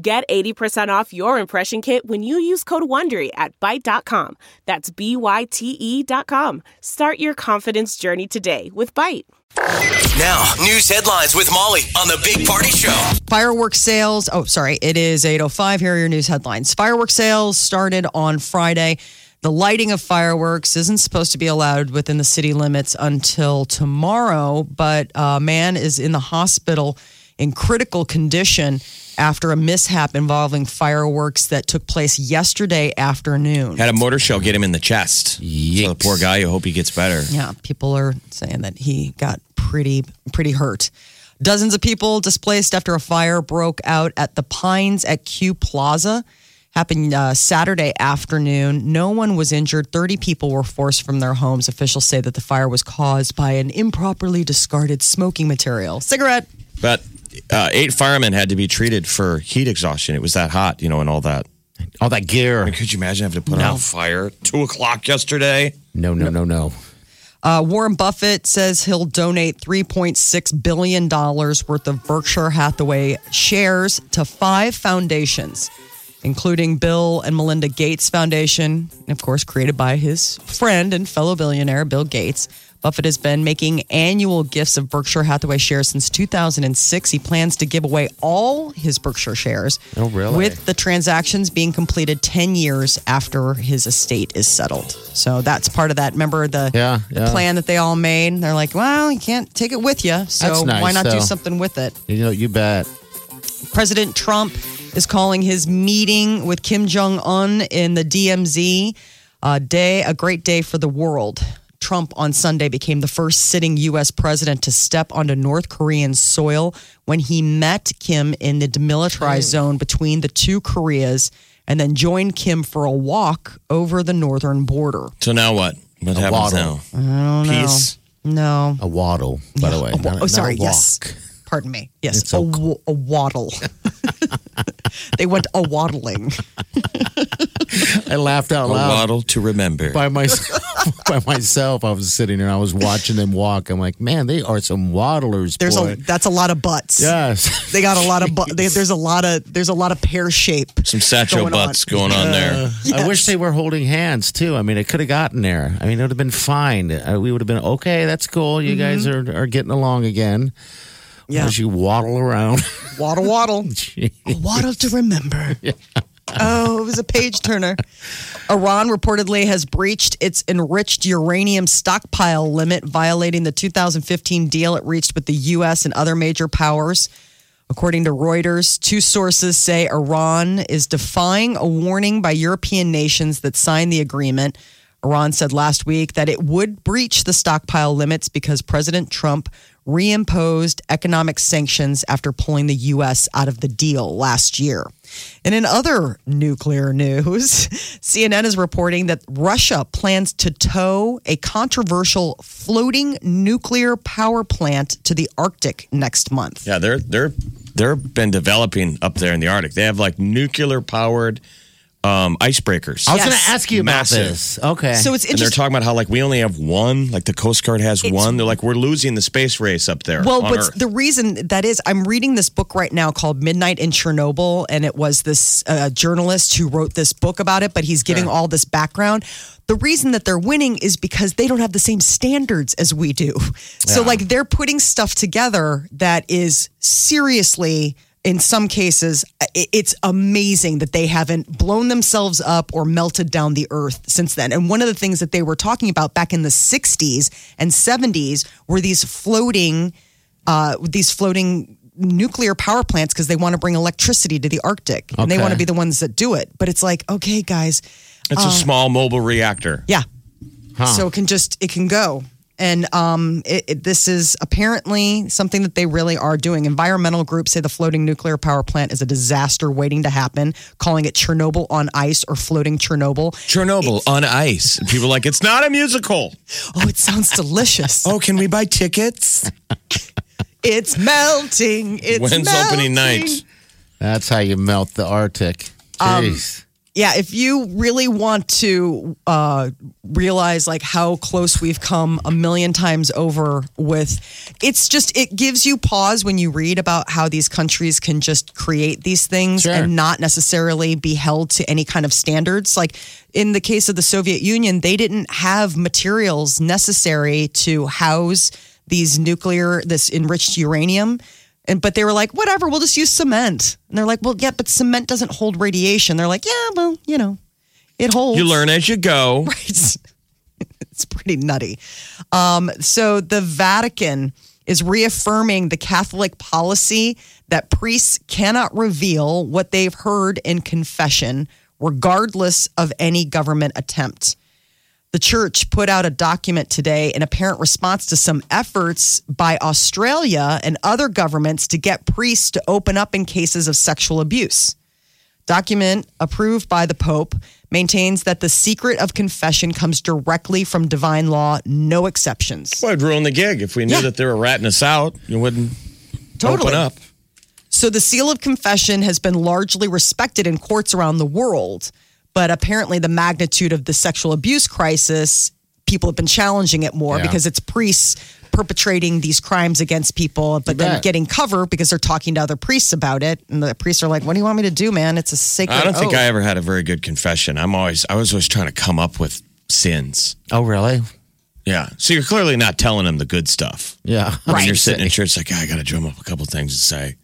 Get 80% off your impression kit when you use code WONDERY at Byte.com. That's B-Y-T-E dot com. Start your confidence journey today with Byte. Now, news headlines with Molly on the Big Party Show. Fireworks sales. Oh, sorry. It is 8.05. Here are your news headlines. Fireworks sales started on Friday. The lighting of fireworks isn't supposed to be allowed within the city limits until tomorrow, but a man is in the hospital in critical condition after a mishap involving fireworks that took place yesterday afternoon. Had a motor shell get him in the chest. So the poor guy, I hope he gets better. Yeah, people are saying that he got pretty pretty hurt. Dozens of people displaced after a fire broke out at the Pines at Q Plaza. Happened uh, Saturday afternoon. No one was injured. 30 people were forced from their homes. Officials say that the fire was caused by an improperly discarded smoking material. Cigarette. But uh, eight firemen had to be treated for heat exhaustion. It was that hot, you know, and all that. All that gear. I mean, could you imagine having to put out a fire at two o'clock yesterday? No, no, no, no. Uh, Warren Buffett says he'll donate $3.6 billion worth of Berkshire Hathaway shares to five foundations, including Bill and Melinda Gates Foundation, of course, created by his friend and fellow billionaire, Bill Gates. Buffett has been making annual gifts of Berkshire Hathaway shares since 2006. He plans to give away all his Berkshire shares. Oh, really? With the transactions being completed 10 years after his estate is settled. So that's part of that. Remember the, Yeah, the plan that they all made? They're like, well, you can't take it with you. So nice, why not do something with it? You know, you bet. President Trump is calling his meeting with Kim Jong Un in the DMZ a day, a great day for the world. Trump on Sunday became the first sitting U.S. president to step onto North Korean soil when he met Kim in the demilitarized zone between the two Koreas and then joined Kim for a walk over the northern border. So now what? What happens waddle. now? Peace. No. A waddle, by the way. A wa- not- oh, not sorry. a Yes. walk. Pardon me. Yes. It's a, okay. wa- a waddle. they went a waddling. I laughed out A loud. waddle to remember. By myself, by myself, I was sitting there and I was watching them walk. I'm like, man, they are some waddlers. There's boy. a that's a lot of butts. yes. They got a lot of bu- they, there's a lot of there's a lot of pear shape. Some satchel going on. butts going on there. I wish they were holding hands too. I mean, it could have gotten there. I mean, it would have been fine. Uh, we would have been okay. That's cool. You guys are, are getting along again. Yeah. As you waddle around. Waddle waddle. A waddle to remember. Oh, it was a page turner. Iran reportedly has breached its enriched uranium stockpile limit, violating the 2015 deal it reached with the U.S. and other major powers. According to Reuters, two sources say Iran is defying a warning by European nations that signed the agreement. Iran said last week that it would breach the stockpile limits because President Trump reimposed economic sanctions after pulling the U.S. out of the deal last year. And in other nuclear news, CNN is reporting that Russia plans to tow a controversial floating nuclear power plant to the Arctic next month. Yeah, they're they're they're been developing up there in the Arctic. They have like nuclear powered um, icebreakers. I was Yes. going to ask you about Massive. this. Okay. So it's and they're interesting. talking about how like we only have one, like the Coast Guard has It's- one. They're like we're losing the space race up there. Well, on but Earth. the reason that is, I'm reading this book right now called Midnight in Chernobyl, and it was this uh, journalist who wrote this book about it, but he's giving all this background. The reason that they're winning is because they don't have the same standards as we do. So, like, they're putting stuff together that is seriously. In some cases, it's amazing that they haven't blown themselves up or melted down the earth since then. And one of the things that they were talking about back in the 60s and 70s were these floating uh, these floating nuclear power plants because they want to bring electricity to the Arctic and they want to be the ones that do it. But it's like, okay, guys, it's a small mobile reactor. yeah. So it can just it can go. And um, it, it, this is apparently something that they really are doing. Environmental groups say the floating nuclear power plant is a disaster waiting to happen, calling it Chernobyl on ice or floating Chernobyl. Chernobyl on ice. And people are like, it's not a musical. Oh, it sounds delicious. Oh, can we buy tickets? it's melting. It's melting. When's melting. opening night? That's how you melt the Arctic. Um, Jeez. Yeah, if you really want to uh, realize like how close we've come a million times over with, it's just it gives you pause when you read about how these countries can just create these things Sure. and not necessarily be held to any kind of standards. Like in the case of the Soviet Union, they didn't have materials necessary to house these nuclear, this enriched uranium. And but they were like, whatever, we'll just use cement. And they're like, well, yeah, but cement doesn't hold radiation. They're like, yeah, well, you know, it holds. You learn as you go. It's, it's pretty nutty. Um, so the Vatican is reaffirming the Catholic policy that priests cannot reveal what they've heard in confession, regardless of any government attempt. The church put out a document today in apparent response to some efforts by Australia and other governments to get priests to open up in cases of sexual abuse. Document approved by the Pope maintains that the secret of confession comes directly from divine law, no exceptions. Well, I'd ruin the gig. If we knew Yeah. that they were ratting us out, you wouldn't Totally. open up. So the seal of confession has been largely respected in courts around the world, but apparently the magnitude of the sexual abuse crisis, people have been challenging it more Yeah. because it's priests perpetrating these crimes against people, but then getting cover because they're talking to other priests about it, and the priests are like, "What do you want me to do, man? It's a sacred." I don't think. I ever had a very good confession. I'm always, I was always trying to come up with sins. Oh, really? Yeah. So you're clearly not telling them the good stuff. Yeah. When you're sitting in church, like, "Ah, I got to drum up a couple things to say.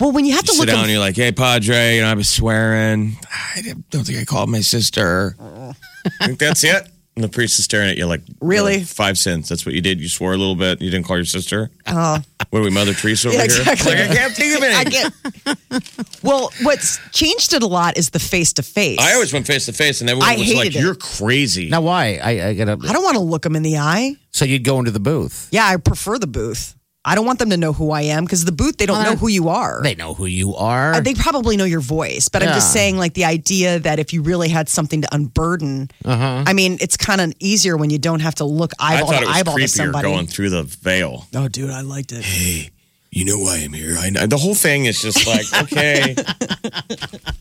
Well, when you have You to sit look down at and you're like, hey, Padre, you know, I was swearing. I don't think I called my sister. I think that's it. And the priest is staring at you like, Really? Five cents. That's what you did. You swore a little bit. You didn't call your sister. Oh. what are we, Mother Teresa over Yeah, here? exactly. Like, I can't think of I anything. get. well, what's changed it a lot is the face to face. I always went face to face, and everyone I was like, it. "You're crazy." Now, why? I, I gotta. I don't want to look them in the eye. So you'd go into the booth. Yeah, I prefer the booth. I don't want them to know who I am because the booth they don't know who you are. They know who you are. Uh, they probably know your voice, but I'm just saying, like the idea that if you really had something to unburden, I mean, it's kind of easier when you don't have to look Uh-huh. I eyeball thought to it was eyeball to somebody. going through the veil. oh, dude, I liked it. Hey, you know why I'm here. I know. The whole thing is just like, okay,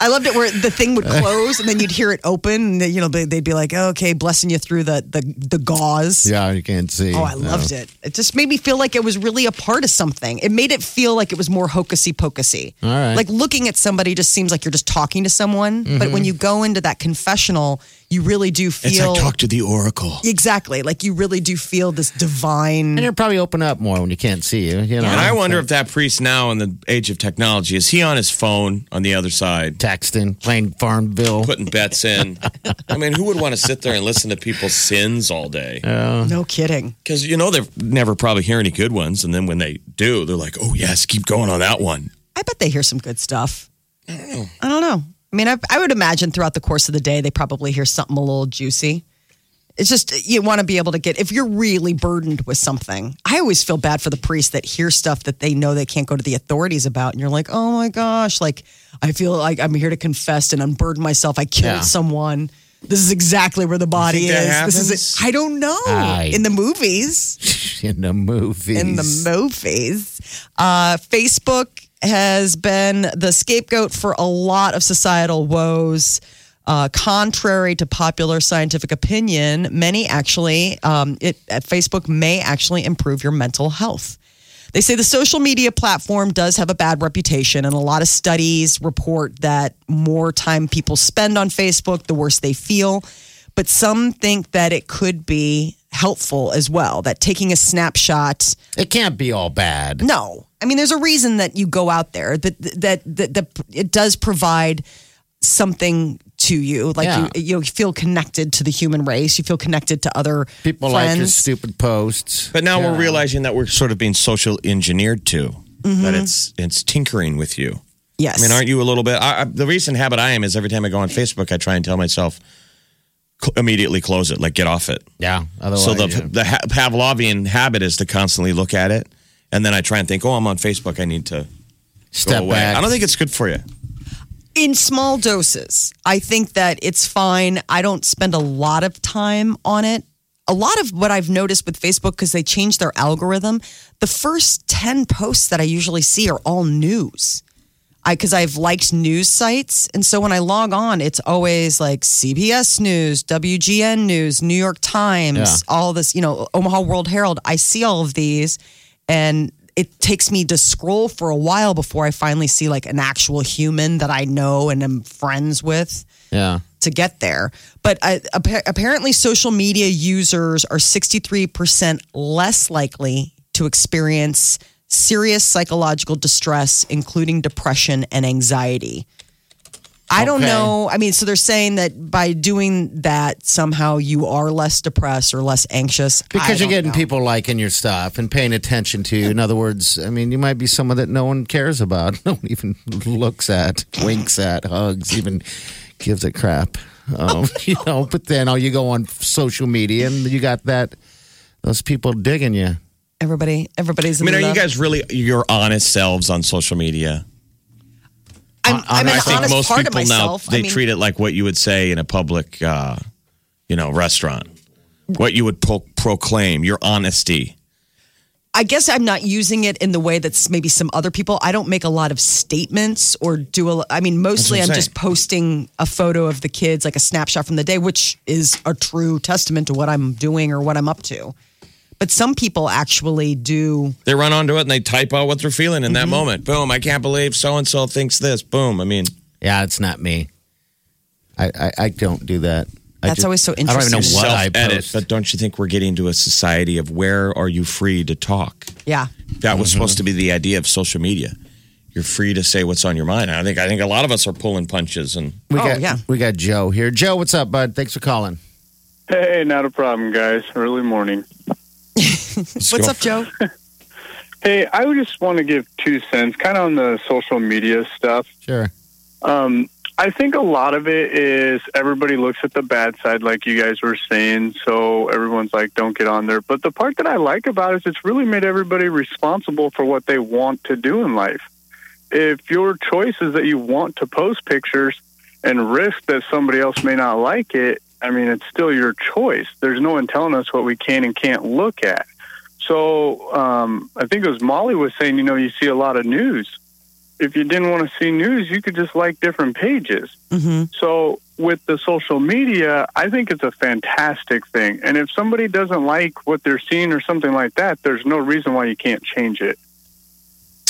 I loved it where the thing would close and then you'd hear it open, and you know they, they'd be like, oh, "Okay, blessing you through the the, the gauze." yeah, you can't see. Oh, I loved it. It just made me feel like it was really a part of something. It made it feel like it was more hocusy pocusy. All right. Like looking at somebody just seems like you're just talking to someone. But when mm-hmm. you go into that confessional, you really do feel. it's feel like talk to the oracle. exactly like you really do feel this divine. And it'll probably open up more when you can't see you. You know. And I wonder if that priest now in the age of technology is he on his phone on the other side texting, playing Farmville. putting bets in? I mean, who would want to sit there and listen to people's sins all day? no kidding. Because you know they never probably hear any good ones, and then when they do, they're like, "Oh yes, keep going on that one." I bet they hear some good stuff. I don't know. I don't know. I mean, I, I would imagine throughout the course of the day, they probably hear something a little juicy. It's just you want to be able to get if you're really burdened with something. I always feel bad for the priests that hear stuff that they know they can't go to the authorities about, and you're like, oh my gosh, like I feel like I'm here to confess and unburden myself. I killed Yeah. someone. This is exactly where the body think that is. This is happens? it. I don't know. In the movies, in the movies. in the movies. Uh, Facebook has been the scapegoat for a lot of societal woes. Uh, contrary to popular scientific opinion, many actually, um, it at Facebook may actually improve your mental health. They say the social media platform does have a bad reputation, and a lot of studies report that more time people spend on Facebook, the worse they feel. But some think that it could be helpful as well, that taking a snapshot It can't be all bad. no, I mean, there's a reason that you go out there. That that that, that it does provide something to you. Like Yeah. you, you feel connected to the human race. You feel connected to other People like your stupid posts. But now Yeah. we're realizing that we're sort of being social engineered too. That mm-hmm. it's it's tinkering with you. yes. I mean, aren't you a little bit? I, I, the recent habit I am is every time I go on Facebook, I try and tell myself, cl- immediately close it, like get off it. Yeah. Otherwise, so the yeah. the ha- Pavlovian habit is to constantly look at it, and then I try and think, oh, I'm on Facebook. I need to step go away. back. I don't think it's good for you. in small doses. I think that it's fine. I don't spend a lot of time on it. A lot of what I've noticed with Facebook, because they changed their algorithm, the first 10 posts that I usually see are all news. I because I've liked news sites. And so when I log on, it's always like CBS News, WGN News, New York Times, Yeah. all this, you know, Omaha World Herald. I see all of these and it takes me to scroll for a while before I finally see like an actual human that I know and am friends with yeah. to get there. But uh, appa- apparently, social media users are 63% less likely to experience serious psychological distress, including depression and anxiety. I don't Okay. know. I mean, so they're saying that by doing that, somehow you are less depressed or less anxious. Because you're getting know. people liking your stuff and paying attention to you. In other words, I mean, you might be someone that no one cares about, no one even looks at, winks at, hugs, even gives a crap. Um, you know, but then oh, you go on social media and you got that those people digging you. Everybody, everybody's. I mean, in are you guys really your honest selves on social media? I'm, I'm an I think honest most part people of now they I mean, treat it like what you would say in a public, uh, you know, restaurant. What you would pro- proclaim your honesty. I guess I'm not using it in the way that's maybe some other people. I don't make a lot of statements or do a. I mean, mostly I'm I'm just posting a photo of the kids, like a snapshot from the day, which is a true testament to what I'm doing or what I'm up to. But some people actually do. They run onto it and they type out what they're feeling in Mm-hmm. that moment. Boom! I can't believe so and so thinks this. Boom! I mean, Yeah, it's not me. I I, I don't do that. That's just- always so I don't even know interesting. what I self-edit. post. But don't you think we're getting to a society of where are you free to talk? Yeah. That was Mm-hmm. supposed to be the idea of social media. You're free to say what's on your mind. I think I think a lot of us are pulling punches and we Oh, got yeah. we got Joe here. Joe, what's up, bud? Thanks for calling. Hey, not a problem, guys. Early morning. What's up, Joe? Hey, I would just want to give two cents, kind of on the social media stuff. Sure. Um, I think a lot of it is everybody looks at the bad side, like you guys were saying. So everyone's like, don't get on there. But the part that I like about it is it's really made everybody responsible for what they want to do in life. If your choice is that you want to post pictures and risk that somebody else may not like it, I mean, it's still your choice. There's no one telling us what we can and can't look at. So um, I think it was Molly was saying, you know, you see a lot of news. If you didn't want to see news, you could just like different pages. hmm So with the social media, I think it's a fantastic thing. And if somebody doesn't like what they're seeing or something like that, there's no reason why you can't change it.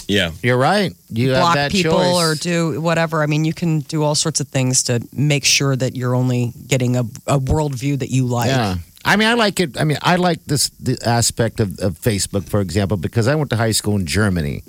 Yeah. You're right. You have Block that people choice. or do whatever. I mean, you can do all sorts of things to make sure that you're only getting a, a worldview that you like. Yeah. I mean, I like it. I mean, I like this the aspect of, of Facebook, for example, because I went to high school in Germany.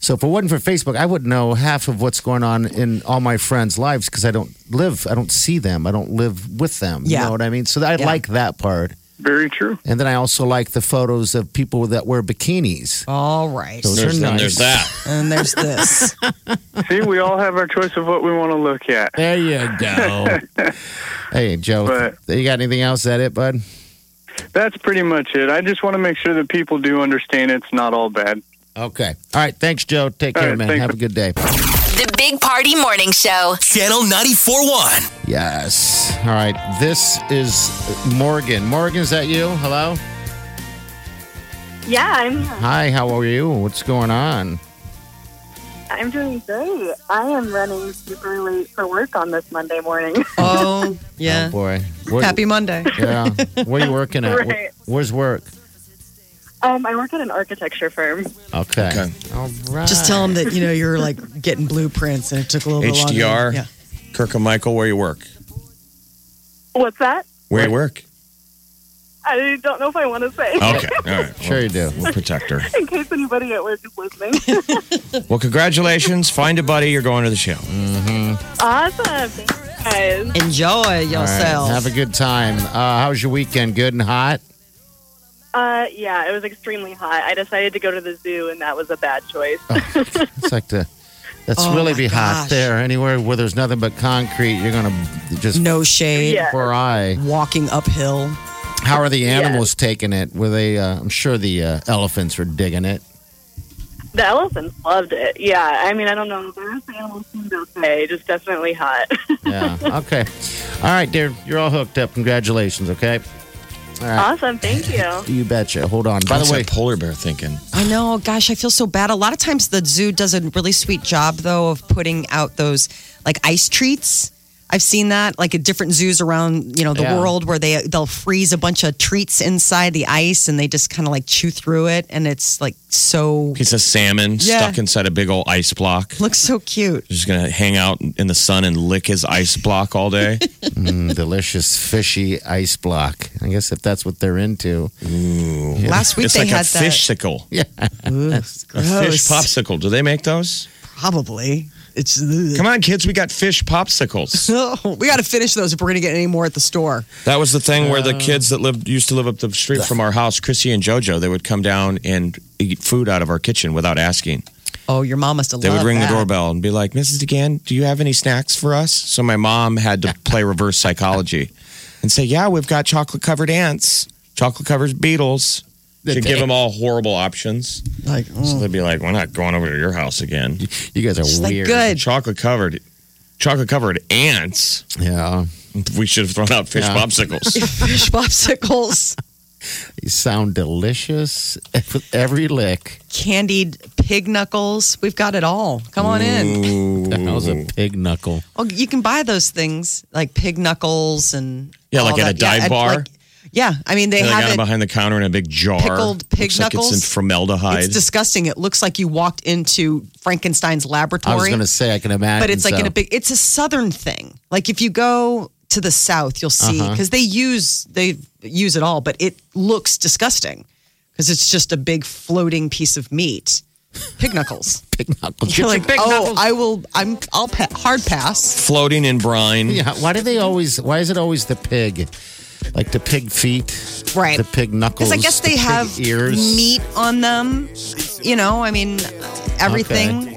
So if it wasn't for Facebook, I wouldn't know half of what's going on in all my friends' lives because I don't live, I don't see them, I don't live with them. You Yeah. know what I mean? So I Yeah. like that part. Very true. And then I also like the photos of people that wear bikinis. All right. Those There's, are nice. there's that. And there's this. See, we all have our choice of what we want to look at. There you go. hey, Joe, But- you got anything else? Is that it, bud? That's pretty much it. I just want to make sure that people do understand it's not all bad. Okay. All right. Thanks, Joe. Take All care, right, man. Have a good day. The Big Party Morning Show. Channel 94.1. Yes. All right. This is Morgan. Morgan, is that you? Hello? Yeah, I'm Hi, how are you? What's going on? I'm doing great. I am running super late for work on this Monday morning. Oh, oh, yeah. Oh, boy. Where, Happy Monday. Yeah. Where are you working at? Right. Where's work? Um, I work at an architecture firm. Okay. Okay. All right. Just tell them that, you know, you're like getting blueprints and it took a little bit longer. HDR. Yeah. Kirkham Michael, where you work? What's that? Where you work? I don't know if I want to say. Okay. All right. Sure you do. We'll protect her. In case anybody at work is listening. Well, congratulations. Find a buddy. You're going to the show. awesome. Thank you guys. Enjoy All right. yourself. Have a good time. Uh, how was your weekend? Good and hot? Uh, yeah, it was extremely hot. I decided to go to the zoo, and that was a bad choice. It's like the That's Oh, really be hot gosh. there. Anywhere where there's nothing but concrete, you're gonna just No shade. Yeah. for eye. Walking uphill. How are the animals taking it? Were they? Uh, I'm sure the uh, elephants were digging it. The elephants loved it. Yeah, I mean, I don't know. The rest of the animals seemed okay. Just definitely hot. Yeah. Okay. All right, dear. You're all hooked up. Congratulations. Okay. All right. awesome. Thank you. You betcha. Hold on. By What's the way, polar bear thinking? I know. Gosh, I feel so bad. A lot of times the zoo does a really sweet job, though, of putting out those like ice treats. I've seen that like at different zoos around you know the Yeah. world where they they'll freeze a bunch of treats inside the ice and they just kind of like chew through it and it's like so Piece of salmon Yeah. stuck inside a big old ice block. looks so cute. Just gonna hang out in the sun and lick his ice block all day. mm, delicious fishy ice block. I guess if that's what they're into. Ooh. Last week it's they like had a that. fish sickle, Yeah. a fish popsicle. Do they make those? Probably. It's Come on, kids, we got fish popsicles. We got to finish those if we're going to get any more at the store. That was the thing where Uh. the kids that lived used to live up the street from our house, Chrissy and JoJo, they would come down and eat food out of our kitchen without asking. Oh, your mom must have They would loved ring that. the doorbell and be like, "Mrs. DeGan, do you have any snacks for us?" So my mom had to play reverse psychology and say, "Yeah, we've got chocolate covered ants, chocolate covered beetles." To give them all horrible options. Like, So mm. they'd be like, "We're not going over to your house again." You guys are She's like, weird. good. Chocolate covered, chocolate covered ants. Yeah. We should have thrown out fish Yeah. popsicles. fish popsicles, You sound delicious with every lick. candied pig knuckles. We've got it all. Come on in. The hell's a pig knuckle? Oh, you can buy those things like pig knuckles and Yeah, all like at a that. Yeah, dive and, bar? like- yeah, I mean they And they got have them it. behind the counter in a big jar. Pickled pig Looks like it's in formaldehyde. It's disgusting. It looks like you walked into Frankenstein's laboratory. I was going to say I can imagine. but it's like so. in a big it's a southern thing like if you go to the south you'll see Uh-huh. because they use they use it all but it looks disgusting because it's just a big floating piece of meat pig knuckles pig knuckles. you're Get like pig oh knuckles. i will i'm i'll pa- hard pass floating in brine. Yeah, why do they always? Why is it always the pig? Like the pig feet, right the pig knuckles. because i guess the they pig have ears. meat on them you know i mean everything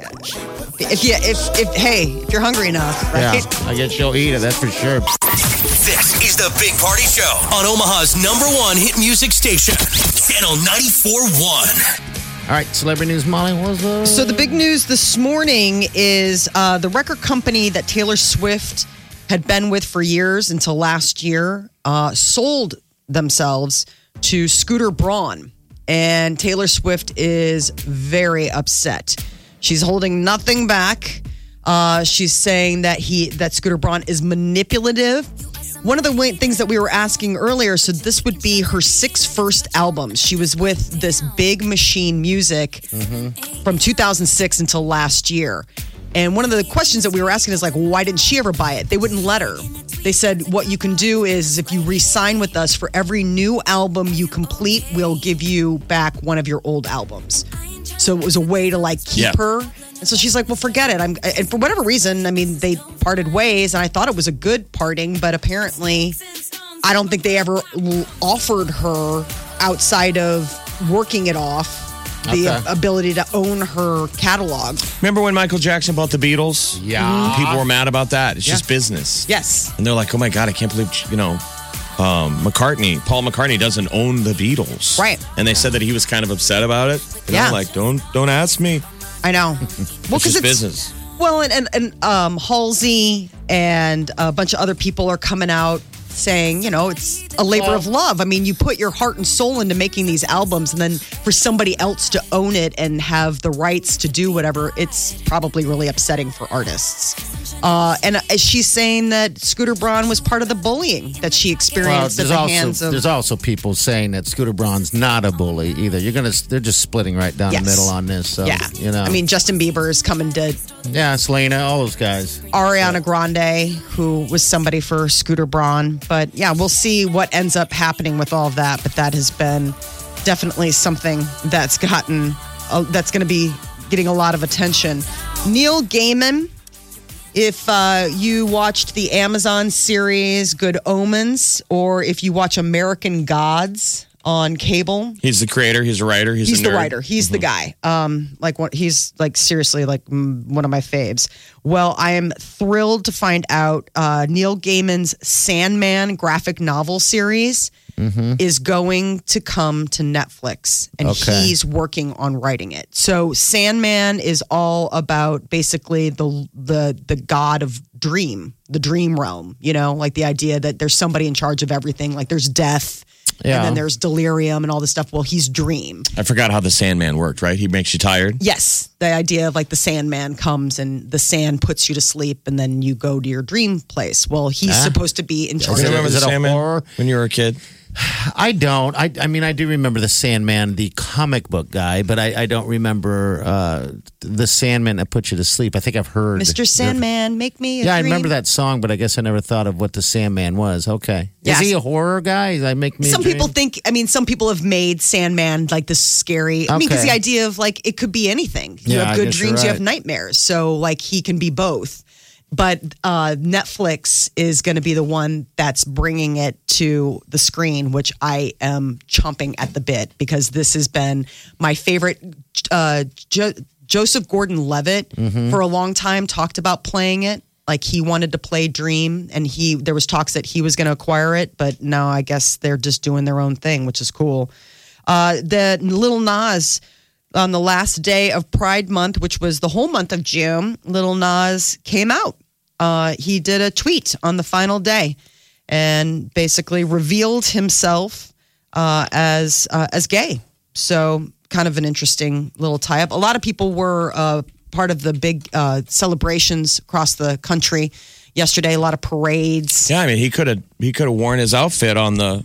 if you if if hey if you're hungry enough Yeah, I guess you'll eat it. That's for sure. This is the Big Party Show on Omaha's number one hit music station, Channel 94.1. All right, celebrity news. Molly was So the big news this morning is uh, the record company that Taylor Swift had been with for years until last year uh, sold themselves to Scooter Braun, and Taylor Swift is very upset. She's holding nothing back. Uh, she's saying that he that Scooter Braun is manipulative. One of the things that we were asking earlier, so this would be her six first albums. She was with this big machine music from 2006 until last year. And one of the questions that we were asking is like, why didn't she ever buy it? They wouldn't let her. They said, what you can do is if you re sign with us for every new album you complete, we'll give you back one of your old albums. So it was a way to like keep Yeah. her. And so she's like, well, forget it. I'm, and for whatever reason, I mean, they parted ways and I thought it was a good parting, but apparently I don't think they ever offered her outside of working it off the Okay. ability to own her catalog. Remember when Michael Jackson bought the Beatles? Yeah. People were mad about that. It's just business. Yes. And they're like, oh my God, I can't believe, you know, um, McCartney, Paul McCartney doesn't own the Beatles. Right. And they said that he was kind of upset about it. And Yeah. I'm like, don't, don't ask me. I know. Well, It's because just it's business. well, and and, and um, Halsey and a bunch of other people are coming out saying, you know, it's a labor of love. I mean, you put your heart and soul into making these albums, and then for somebody else to own it and have the rights to do whatever, it's probably really upsetting for artists. Uh, and uh, she's saying that Scooter Braun was part of the bullying that she experienced there's at the also hands of. there's also people saying that Scooter Braun's not a bully either. You're gonna they're just splitting right down Yes. the middle on this. So yeah, you know, I mean, Justin Bieber is coming to yeah, Selena, all those guys. Ariana Grande, who was somebody for Scooter Braun. But yeah, we'll see what ends up happening with all of that. But that has been definitely something that's gotten, uh, that's going to be getting a lot of attention. Neil Gaiman, if uh, you watched the Amazon series Good Omens, or if you watch American Gods on cable. He's the creator. He's a writer. He's, He's a the writer. He's the guy. Um, like what? He's like seriously like one of my faves. Well, I am thrilled to find out uh, Neil Gaiman's Sandman graphic novel series is going to come to Netflix, and Okay. he's working on writing it. So Sandman is all about basically the the the god of dream, the dream realm. You know, like the idea that there's somebody in charge of everything. Like there's death. Yeah. And then there's delirium and all this stuff. Well, he's dream. I forgot how the Sandman worked. Right? He makes you tired. Yes, the idea of like the Sandman comes and the sand puts you to sleep, and then you go to your dream place. Well, he's ah. supposed to be in charge. Is You it- of remember the Sandman horror? when you were a kid? I don't. I, I mean, I do remember the Sandman, the comic book guy, but I, I don't remember uh, the Sandman that put you to sleep. I think I've heard Mr. Sandman, make me. A Yeah, I dream. remember that song, but I guess I never thought of what the Sandman was. Okay, is he a horror guy? I make me. a Some people think. I mean, some people have made Sandman like this scary. I mean, because Okay. the idea of like it could be anything. You Yeah, have I good guess you're dreams, you have right. nightmares. So like he can be both. But uh, Netflix is going to be the one that's bringing it to the screen, which I am chomping at the bit because this has been my favorite. Uh, jo- Joseph Gordon-Levitt Mm-hmm. for a long time talked about playing it. Like he wanted to play Dream, and he there was talks that he was going to acquire it, but now I guess they're just doing their own thing, which is cool. Uh, the Little Nas on the last day of Pride Month, which was the whole month of June, Little Nas came out. Uh, he did a tweet on the final day and basically revealed himself uh, as uh, as gay. So kind of an interesting little tie up. A lot of people were uh, part of the big uh, celebrations across the country yesterday. A lot of parades. Yeah, I mean, he could have he could have worn his outfit on the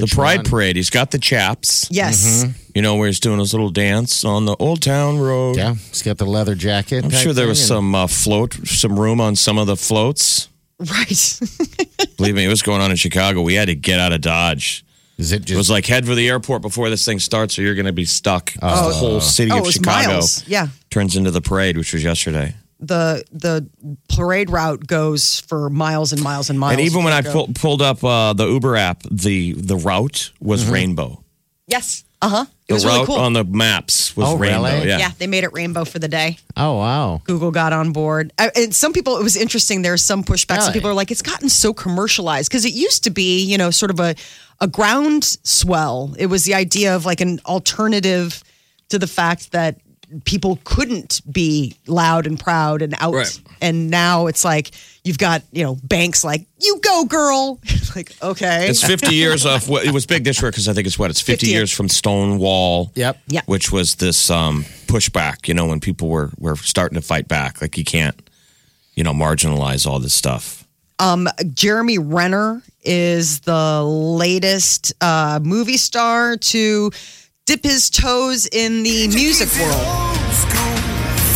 the Pride one? Parade. He's got the chaps. Yes. You know where he's doing his little dance on the Old Town Road. Yeah, he's got the leather jacket. I'm sure there was thing, some uh, float, some room on some of the floats. Right. Believe me, it was going on in Chicago. We had to get out of Dodge. Is it It was like head for the airport before this thing starts, or you're going to be stuck. the whole city oh, of it Chicago miles. Yeah. turns into the parade, which was yesterday. The the parade route goes for miles and miles and miles. and even when I Go. pull, pulled up uh, the Uber app, the the route was rainbow. yes, uh huh, it The was route really cool. on the maps was Oh, rainbow. really? Yeah. yeah, they made it rainbow for the day. oh wow! Google got on board. I, and some people, it was interesting. There's some pushback. Some people are like, it's gotten so commercialized because it used to be, you know, sort of a a ground swell. It was the idea of like an alternative to the fact that people couldn't be loud and proud and out. Right. And now it's like you've got you know banks like you go girl. like okay, It's 50 years off. What, it was big this year because I think it's what it's 50, 50. years from Stonewall. Yep. Yeah. Which was this um, pushback, you know, when people were were starting to fight back. Like you can't, you know, marginalize all this stuff. Jeremy Renner is the latest uh, movie star to dip his toes in the music world.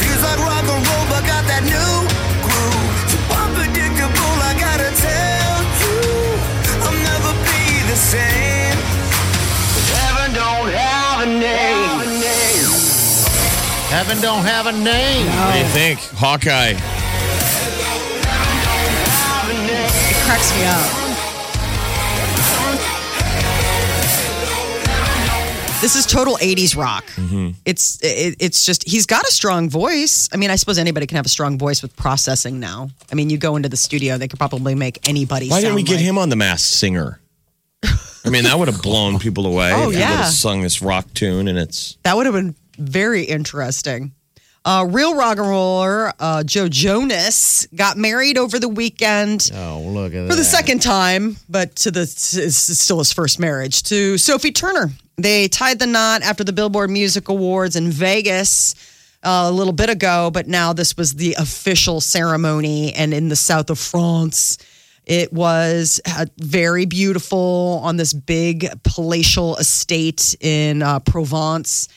Feels like rock and roll, but got that new groove. So unpredictable, I gotta tell you, I'll never be the same. Heaven don't have a name. Heaven don't have a name. What do you think, Hawkeye? It cracks me up. This is total 80s rock. Mm-hmm. It's it, it's just he's got a strong voice. I mean, I suppose anybody can have a strong voice with processing now. I mean, you go into the studio, they could probably make anybody Why didn't we get like- him on The Masked Singer? I mean, that would have blown people away. Oh, if he would yeah. have sung this rock tune, and it's That would have been very interesting. Uh, real rock and roller uh, Joe Jonas got married over the weekend. Oh, look at for the second time, but to the it's still his first marriage to Sophie Turner. They tied the knot after the Billboard Music Awards in Vegas uh, a little bit ago, but now this was the official ceremony, and in the south of France. It was uh, very beautiful on this big palatial estate in uh, Provence.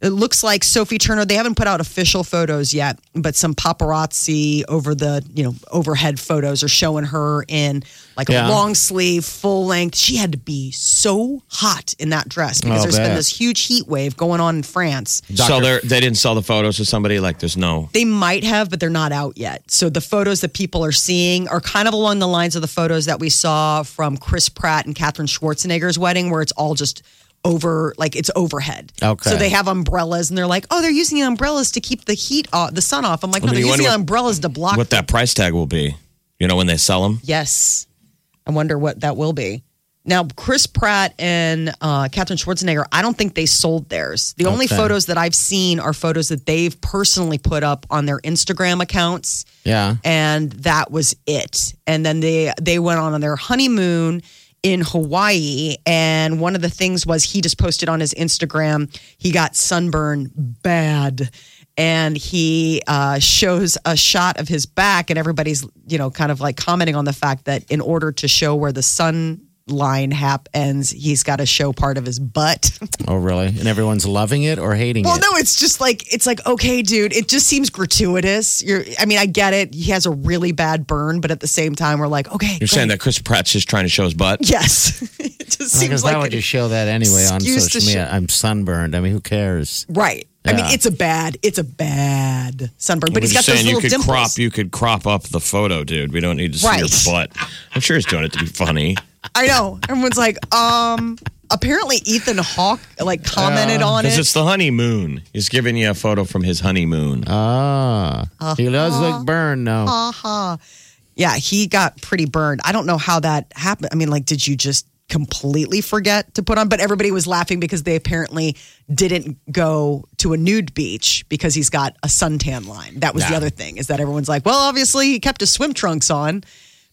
It looks like Sophie Turner. They haven't put out official photos yet, but some paparazzi over the you know overhead photos are showing her in like Yeah. a long sleeve, full length. She had to be so hot in that dress because I'll there's been this huge heat wave going on in France. so they they didn't sell the photos to somebody. Like, there's no. They might have, but they're not out yet. So the photos that people are seeing are kind of along the lines of the photos that we saw from Chris Pratt and Katherine Schwarzenegger's wedding, where it's all just over like it's overhead. Okay. So they have umbrellas and they're like, oh, they're using the umbrellas to keep the heat off, the sun off. I'm like, no, mean, they're using umbrellas to block. What that price tag will be, you know, when they sell them. yes. I wonder what that will be. Now, Chris Pratt and uh, Katherine Schwarzenegger, I don't think they sold theirs. The only photos that I've seen are photos that they've personally put up on their Instagram accounts. Yeah. and that was it. And then they they went on their honeymoon in Hawaii, and one of the things was he just posted on his Instagram he got sunburn bad. And he uh, shows a shot of his back, and everybody's, you know, kind of like commenting on the fact that in order to show where the sun line hap ends, he's got to show part of his butt. Oh, really? And everyone's loving it or hating Well, it? Well, no, it's just like it's like okay, dude. It just seems gratuitous. You're, I mean, I get it. He has a really bad burn, but at the same time, we're like, okay, You're saying that Chris Pratt's just trying to show his butt? yes. it just Like, seems Because like why would you show that anyway on social media? show- I'm sunburned. I mean, who cares? right. I mean, it's a bad, it's a bad sunburn, but he's got just those saying you little could dimples. crop you could crop up the photo, dude. We don't need to see Right. your butt. I'm sure he's doing it to be funny. I know. Everyone's like, um. Apparently, Ethan Hawke like commented on Because it. it's the honeymoon. He's giving you a photo from his honeymoon. Ah, he does Uh-huh. look burned now. Haha. Yeah, he got pretty burned. I don't know how that happened. I mean, like, did you just completely forget to put on? But everybody was laughing because they apparently didn't go to a nude beach because he's got a suntan line. That was the Nah. other thing is that everyone's like, well, obviously he kept his swim trunks on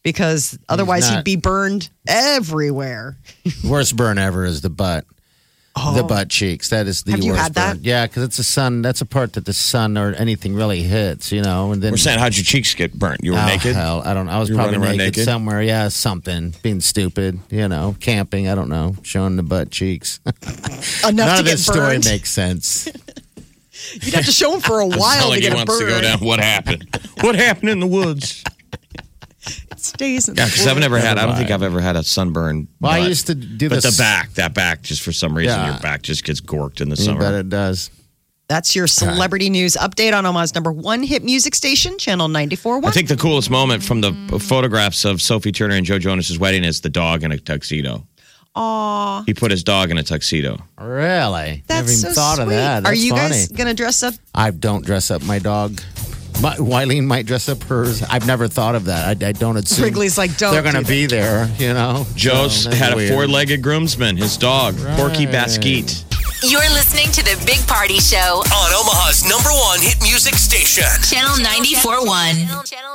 because otherwise he'd be burned everywhere. Worst burn ever is the butt. The oh. butt cheeks. That is the Oh. Have you worst had that? Yeah, because it's the sun. That's a part that the sun or anything really hits, you know. And then We're saying, how'd your cheeks get burnt? You were Oh, naked? Hell, I don't. know. I was You were probably running around naked, naked? somewhere. Yeah, something. Being stupid, you know, camping. I don't know, showing the butt cheeks. Enough None to of get this story burned. makes sense. You'd have to show him for a Doesn't while sound to like get he a wants to go down. What happened? What happened in the woods? Stays in Yeah, because I've never had. I don't think. I've ever had a sunburn. Well, I butt. used to do But this. the back, that back, just for some reason, Yeah. your back just gets gorked in the You bet summer. it does. That's your celebrity news update on Omaha's number one hit music station, Channel 94.1. I think the coolest moment from the photographs of Sophie Turner and Joe Jonas's wedding is the dog in a tuxedo. Aw. He put his dog in a tuxedo. Really? That's Never even so thought of sweet. that. Are That's you funny. guys gonna dress up? I don't dress up my dog. My, Wileen might dress up hers. I've never thought of that. I, I don't assume Wrigley's like, don't They're going to do be there. You know. Joe's So, that's had a weird. four-legged groomsman, his dog, Porky Right. Basquiat. You're listening to the Big Party Show, On Omaha's number one hit music station. Channel 94.1.